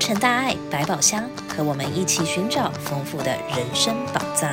成大爱百宝箱，和我们一起寻找丰富的人生宝藏。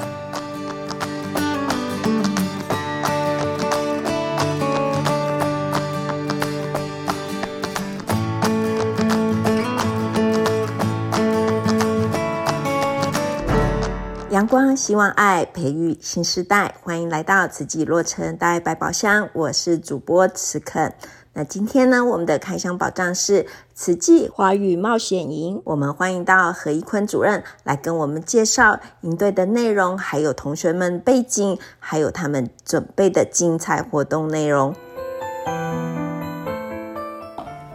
阳光希望爱，培育新时代，欢迎来到慈济洛城大爱百宝箱，我是主播慈肯。那今天呢，我们的开箱宝藏是慈济华语冒险营。我们欢迎到何一坤主任来跟我们介绍营队的内容，还有同学们背景，还有他们准备的精彩活动内容。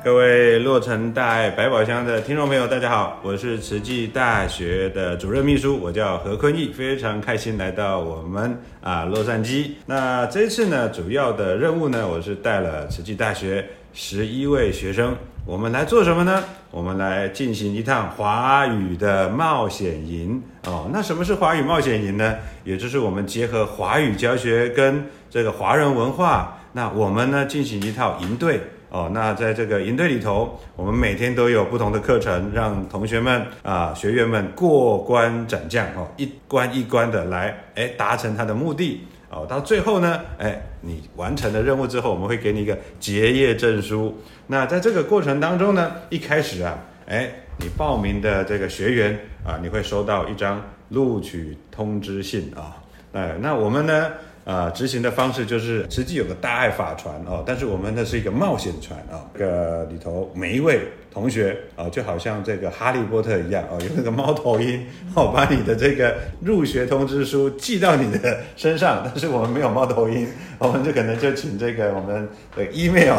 各位洛城大百宝箱的听众朋友，大家好，我是慈济大学的主任秘书，我叫何坤义，非常开心来到我们啊洛杉矶。那这次呢，主要的任务呢，我是带了慈济大学十一位学生，我们来做什么呢？我们来进行一趟华语的冒险营哦。那什么是华语冒险营呢？也就是我们结合华语教学跟这个华人文化，那我们呢进行一套营队。哦，那在这个营队里头，我们每天都有不同的课程，让同学们啊、学员们过关斩将哦，一关一关的来，哎，达成他的目的哦。到最后呢，哎，你完成了任务之后，我们会给你一个结业证书。那在这个过程当中呢，一开始啊，哎，你报名的这个学员啊，你会收到一张录取通知信啊。哎，那我们呢？啊、执行的方式就是实际有个大爱法船哦，但是我们呢是一个冒险船啊，这个里头每一位同学啊、就好像这个哈利波特一样哦，有那个猫头鹰哦，把你的这个入学通知书寄到你的身上，但是我们没有猫头鹰，我们就可能就请这个我们的 email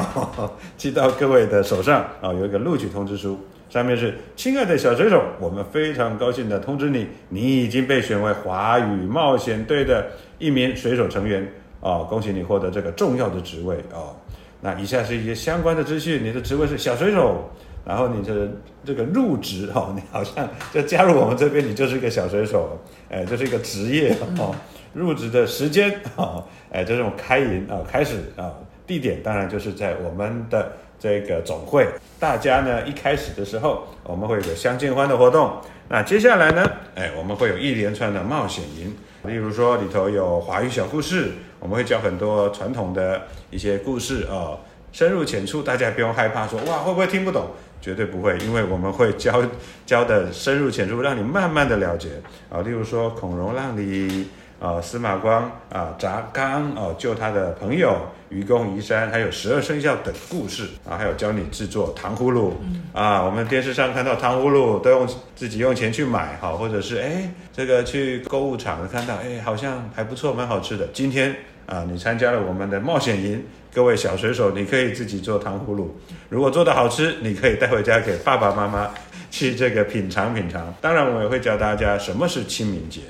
寄到各位的手上啊、有一个录取通知书。上面是亲爱的小水手，我们非常高兴地通知你，你已经被选为华语冒险队的一名水手成员啊、哦！恭喜你获得这个重要的职位啊、哦！那以下是一些相关的资讯，你的职位是小水手，然后你的这个入职哦，你好像就加入我们这边，你就是一个小水手，哎，这是一个职业哦。入职的时间啊，哎，这种开营啊，开始啊，地点当然就是在我们的。这个总会，大家呢一开始的时候，我们会有相见欢的活动。那接下来呢，哎，我们会有一连串的冒险营，例如说里头有华语小故事，我们会教很多传统的一些故事啊、哦，深入浅出，大家不用害怕说哇会不会听不懂，绝对不会，因为我们会教教的深入浅出，让你慢慢的了解啊、例如说孔融让梨。啊，司马光啊，砸缸哦，救他的朋友，愚公移山，还有十二生肖等故事啊，还有教你制作糖葫芦、嗯、啊。我们电视上看到糖葫芦都用自己用钱去买哈，或者是哎，这个去购物场看到哎，好像还不错，蛮好吃的。今天啊，你参加了我们的冒险营，各位小水手，你可以自己做糖葫芦，如果做的好吃，你可以带回家给爸爸妈妈去这个品尝品尝。当然，我也会教大家什么是清明节。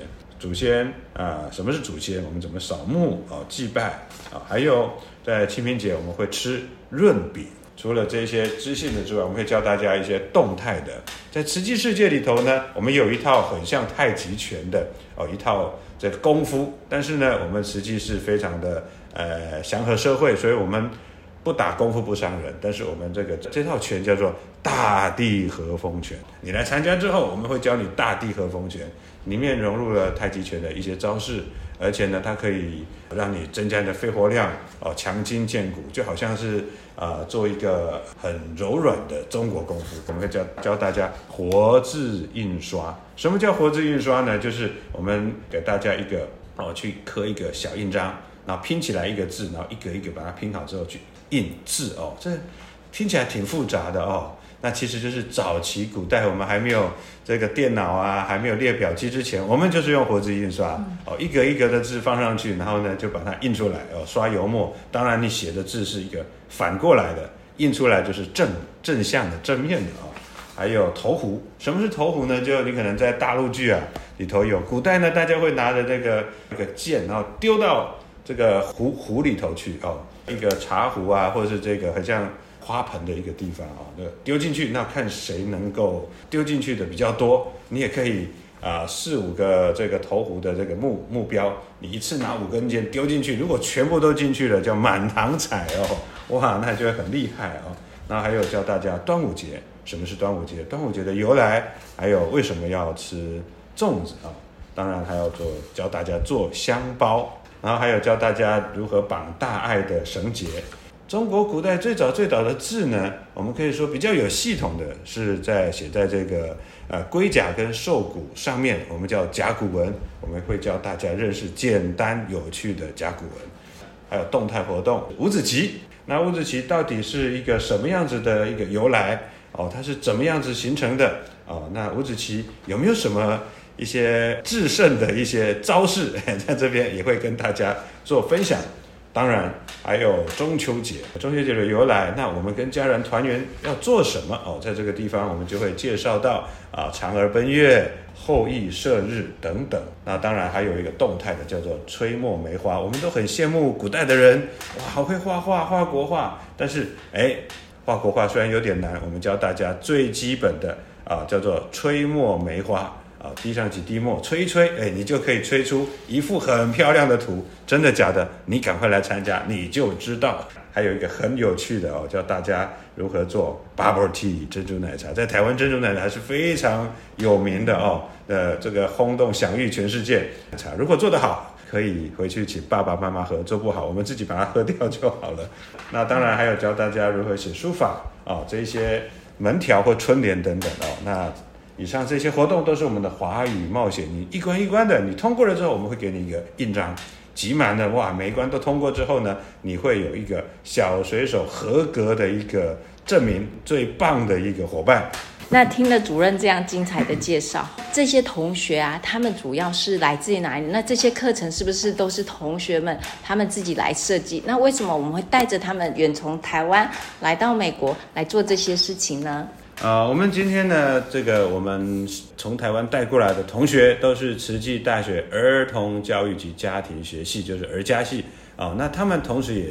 祖先啊，什么是祖先？我们怎么扫墓啊、祭拜啊？还有在清明节我们会吃润饼。除了这些知性的之外，我们会教大家一些动态的。在慈济世界里头呢，我们有一套很像太极拳的哦，一套这个功夫。但是呢，我们慈济是非常的呃祥和社会，所以我们不打功夫不伤人。但是我们这个这套拳叫做大地和风拳。你来参加之后，我们会教你大地和风拳。里面融入了太极拳的一些招式，而且呢，它可以让你增加你的肺活量哦，强筋健骨，就好像是啊、做一个很柔软的中国功夫。我们会教教大家活字印刷。什么叫活字印刷呢？就是我们给大家一个哦，去刻一个小印章，然后拼起来一个字，然后一个一个把它拼好之后去印字哦。这听起来挺复杂的哦。那其实就是早期古代我们还没有这个电脑啊，还没有列表机之前，我们就是用活字印刷哦，一格一格的字放上去，然后呢就把它印出来哦，刷油墨。当然你写的字是一个反过来的，印出来就是正正向的正面的啊、哦。还有投壶，什么是投壶呢？就你可能在大陆剧啊里头有，古代呢大家会拿着那个那个剑，然后丢到这个壶壶里头去哦，一个茶壶啊，或者是这个很像。花盆的一个地方啊，那丢进去，那看谁能够丢进去的比较多。你也可以啊，四五个这个投壶的这个目目标，你一次拿五根箭丢进去，如果全部都进去了，叫满堂彩哦，哇，那就会很厉害哦。那还有教大家端午节什么是端午节，端午节的由来，还有为什么要吃粽子啊？当然还要做教大家做香包，然后还有教大家如何绑大爱的绳结。中国古代最早最早的字呢，我们可以说比较有系统的是在写在这个呃龟甲跟兽骨上面，我们叫甲骨文。我们会教大家认识简单有趣的甲骨文，还有动态活动五子棋。那五子棋到底是一个什么样子的一个由来？哦，它是怎么样子形成的？哦，那五子棋有没有什么一些制胜的一些招式？在这边也会跟大家做分享。当然，还有中秋节，中秋节的由来。那我们跟家人团圆要做什么？哦，在这个地方我们就会介绍到啊，嫦娥奔月、后羿射日等等。那当然还有一个动态的，叫做吹墨梅花。我们都很羡慕古代的人，哇，好会画画，画国画。但是，哎，画国画虽然有点难，我们教大家最基本的啊，叫做吹墨梅花。啊，滴上几滴墨，吹一吹，哎，你就可以吹出一幅很漂亮的图。真的假的？你赶快来参加，你就知道。还有一个很有趣的哦，教大家如何做 bubble tea 珍珠奶茶。在台湾，珍珠奶茶是非常有名的哦，呃，这个轰动享誉全世界。茶如果做得好，可以回去请爸爸妈妈喝；做不好，我们自己把它喝掉就好了。那当然还有教大家如何写书法啊，这些门条或春联等等哦。那以上这些活动都是我们的华语冒险，你一关一关的，你通过了之后，我们会给你一个印章，集满了哇，每一关都通过之后呢，你会有一个小水手合格的一个证明，最棒的一个伙伴。那听了主任这样精彩的介绍，这些同学啊，他们主要是来自于哪里？那这些课程是不是都是同学们他们自己来设计？那为什么我们会带着他们远从台湾来到美国来做这些事情呢？啊、我们今天呢，这个我们从台湾带过来的同学都是慈济大学儿童教育及家庭学系，就是儿家系啊、那他们同时也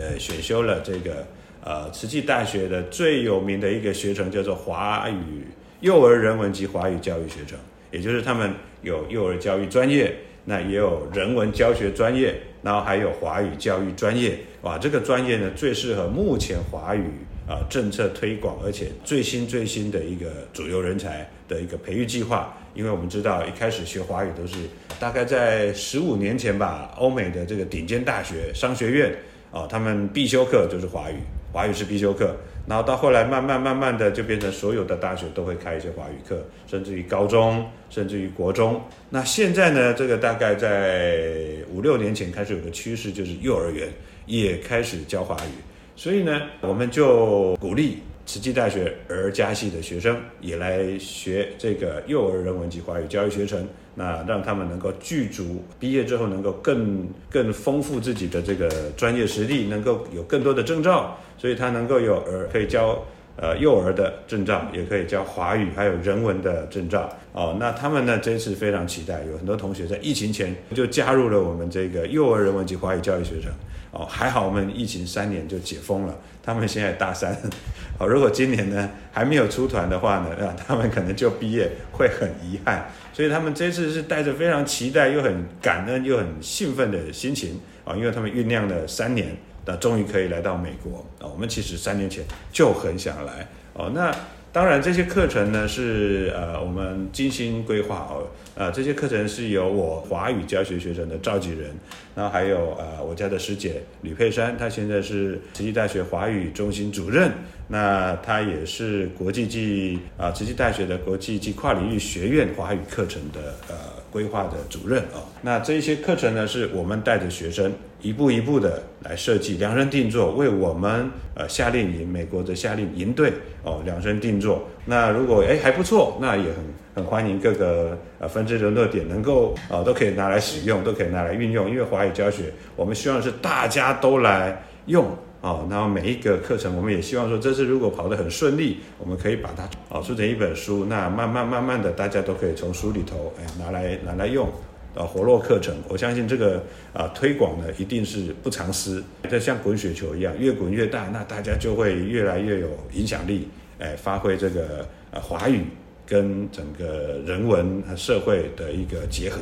呃选修了这个呃慈济大学的最有名的一个学程，叫做华语幼儿人文及华语教育学程，也就是他们有幼儿教育专业，那也有人文教学专业，然后还有华语教育专业。哇，这个专业呢，最适合目前华语。啊，政策推广，而且最新最新的一个主流人才的一个培育计划。因为我们知道，一开始学华语都是大概在十五年前吧，欧美的这个顶尖大学商学院啊，他们必修课就是华语，华语是必修课。然后到后来，慢慢慢慢的就变成所有的大学都会开一些华语课，甚至于高中，甚至于国中。那现在呢，这个大概在五六年前开始有个趋势，就是幼儿园也开始教华语。所以呢，我们就鼓励慈济大学儿家系的学生也来学这个幼儿人文及华语教育学程，那让他们能够具足毕业之后能够更更丰富自己的这个专业实力，能够有更多的证照，所以他能够有儿可以教呃幼儿的证照，也可以教华语还有人文的证照哦。那他们呢，这次非常期待，有很多同学在疫情前就加入了我们这个幼儿人文及华语教育学程。哦，还好我们疫情三年就解封了，他们现在大三，哦，如果今年呢还没有出团的话呢，啊，他们可能就毕业会很遗憾，所以他们这次是带着非常期待又很感恩又很兴奋的心情啊，因为他们酝酿了三年，那终于可以来到美国。啊，我们其实三年前就很想来。哦，那。当然，这些课程呢是呃我们精心规划哦，呃这些课程是由我华语教学学生的召集人，然后还有呃我家的师姐吕佩珊，她现在是慈济大学华语中心主任，那她也是国际暨啊慈济大学的国际暨跨领域学院华语课程的呃规划的主任啊、那这些课程呢是我们带着学生。一步一步的来设计，量身定做，为我们呃夏令营美国的夏令营队哦量身定做。那如果哎还不错，那也很很欢迎各个呃分支的热点能够啊、呃、都可以拿来使用，都可以拿来运用。因为华语教学，我们希望是大家都来用哦。然后每一个课程，我们也希望说，这次如果跑得很顺利，我们可以把它哦出成一本书。那慢慢慢慢的，大家都可以从书里头哎拿来拿来用。啊，活络课程，我相信这个啊推广呢，一定是不藏私，这像滚雪球一样，越滚越大，那大家就会越来越有影响力，哎，发挥这个呃华语跟整个人文和社会的一个结合，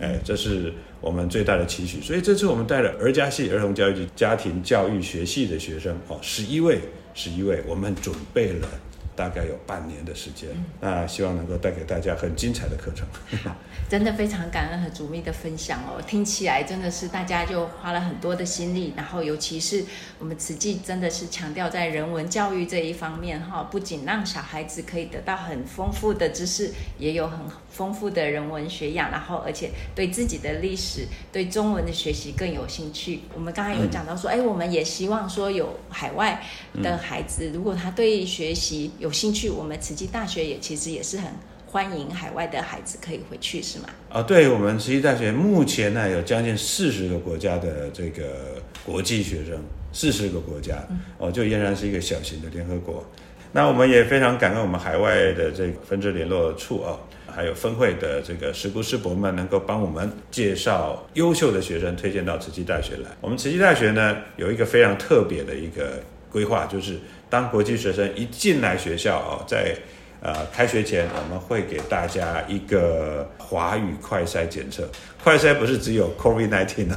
哎，这是我们最大的期许。所以这次我们带了儿家系儿童教育及家庭教育学系的学生哦，十一位，十一位，我们准备了大概有半年的时间，那希望能够带给大家很精彩的课程。真的非常感恩和主秘的分享哦，听起来真的是大家就花了很多的心力，然后尤其是我们慈济真的是强调在人文教育这一方面哈，不仅让小孩子可以得到很丰富的知识，也有很丰富的人文学养，然后而且对自己的历史、对中文的学习更有兴趣。我们刚才有讲到说，哎、嗯，我们也希望说有海外的孩子，如果他对学习有有兴趣，我们慈济大学也其实也是很。欢迎海外的孩子可以回去，是吗？啊，对，我们慈济大学目前呢有将近四十个国家的这个国际学生，四十个国家，哦，就俨然是一个小型的联合国。那我们也非常感恩我们海外的这个分支联络处啊，还有分会的这个师姑师伯们，能够帮我们介绍优秀的学生推荐到慈济大学来。我们慈济大学呢有一个非常特别的一个规划，就是当国际学生一进来学校啊，在呃，开学前我们会给大家一个华语快筛检测。快筛不是只有 COVID-19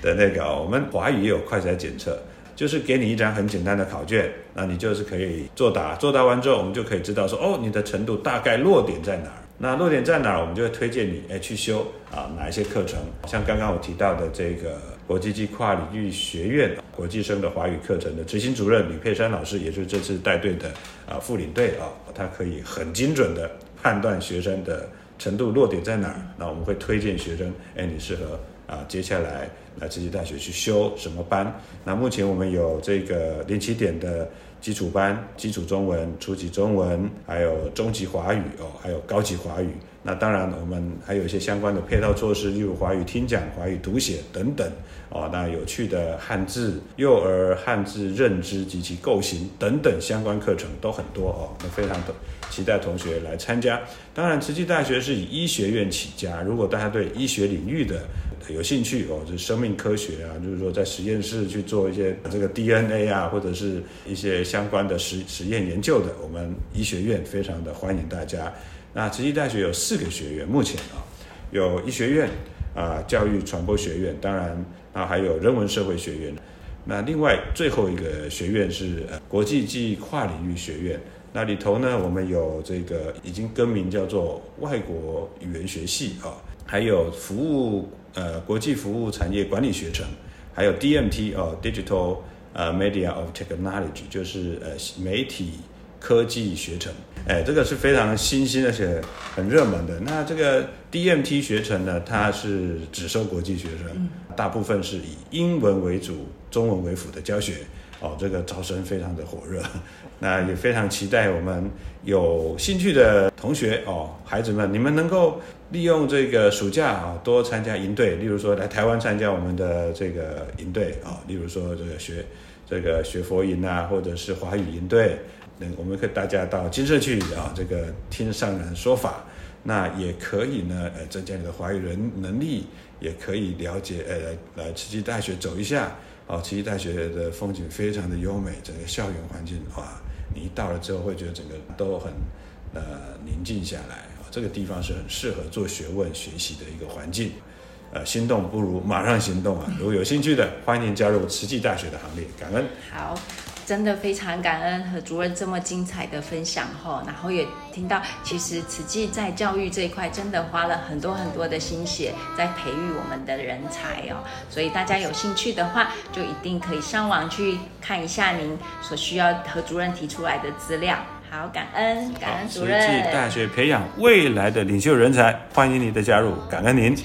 的那个，我们华语也有快筛检测，就是给你一张很简单的考卷，那你就是可以作答。作答完之后，我们就可以知道说，哦，你的程度大概落点在哪儿。那落点在哪儿，我们就会推荐你哎去修啊哪一些课程。像刚刚我提到的这个国际暨跨领域学院国际生的华语课程的执行主任吕佩珊老师，也就是这次带队的啊副领队啊。他可以很精准的判断学生的程度落点在哪儿，那我们会推荐学生，哎，你适合啊，接下来来慈济大学去修什么班？那目前我们有这个零起点的基础班、基础中文、初级中文，还有中级华语哦，还有高级华语。那当然，我们还有一些相关的配套措施，例如华语听讲、华语读写等等哦。那有趣的汉字、幼儿汉字认知及其构型等等相关课程都很多哦。那非常的期待同学来参加。当然，慈济大学是以医学院起家，如果大家对医学领域的有兴趣哦，就生命科学啊，就是说在实验室去做一些这个 DNA 啊，或者是一些相关的实实验研究的，我们医学院非常的欢迎大家。那慈济大学有四个学院，目前啊，有医学院啊，教育传播学院，当然啊还有人文社会学院。那另外最后一个学院是呃国际暨跨领域学院，那里头呢，我们有这个已经更名叫做外国语言学系啊，还有服务呃国际服务产业管理学程，还有 DMT 哦，Digital 呃 Media of Technology，就是呃媒体科技学程。哎，这个是非常新兴而且很热门的。那这个 DMT 学程呢，它是只收国际学生，大部分是以英文为主、中文为辅的教学。哦，这个招生非常的火热。那也非常期待我们有兴趣的同学哦，孩子们，你们能够利用这个暑假啊，多参加营队，例如说来台湾参加我们的这个营队啊，例如说这个学这个学佛营啊，或者是华语营队。那我们可以大家到金舍去啊，这个听上人说法，那也可以呢，呃，增加你的华语人能力，也可以了解，呃，来来慈济大学走一下，哦，慈济大学的风景非常的优美，整个校园环境哇，你一到了之后会觉得整个都很呃宁静下来啊，这个地方是很适合做学问学习的一个环境，呃，心动不如马上行动啊！如果有兴趣的，欢迎加入慈济大学的行列，感恩。好。真的非常感恩何主任这么精彩的分享哈，然后也听到其实慈济在教育这一块真的花了很多很多的心血在培育我们的人才哦，所以大家有兴趣的话，就一定可以上网去看一下您所需要何主任提出来的资料。好，感恩感恩主任。慈济大学培养未来的领袖人才，欢迎你的加入，感恩您。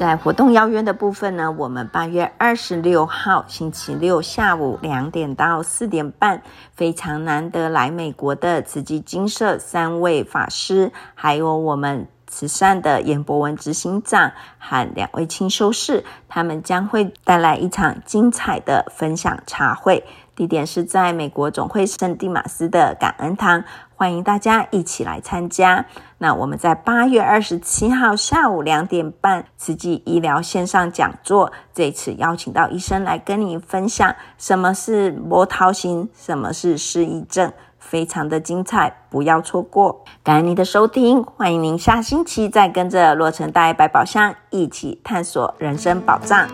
在活动邀约的部分呢，我们八月二十六号星期六下午两点到四点半，非常难得来美国的慈济精舍三位法师，还有我们慈善的颜博文执行长和两位清修士，他们将会带来一场精彩的分享茶会。地点是在美国总会圣地马斯的感恩堂，欢迎大家一起来参加。那我们在八月二十七号下午两点半，慈济医疗线上讲座，这次邀请到医生来跟你分享什么是摸桃型，什么是失忆症。非常的精彩，不要错过！感恩您的收听，欢迎您下星期再跟着洛城大爱百宝箱一起探索人生宝藏。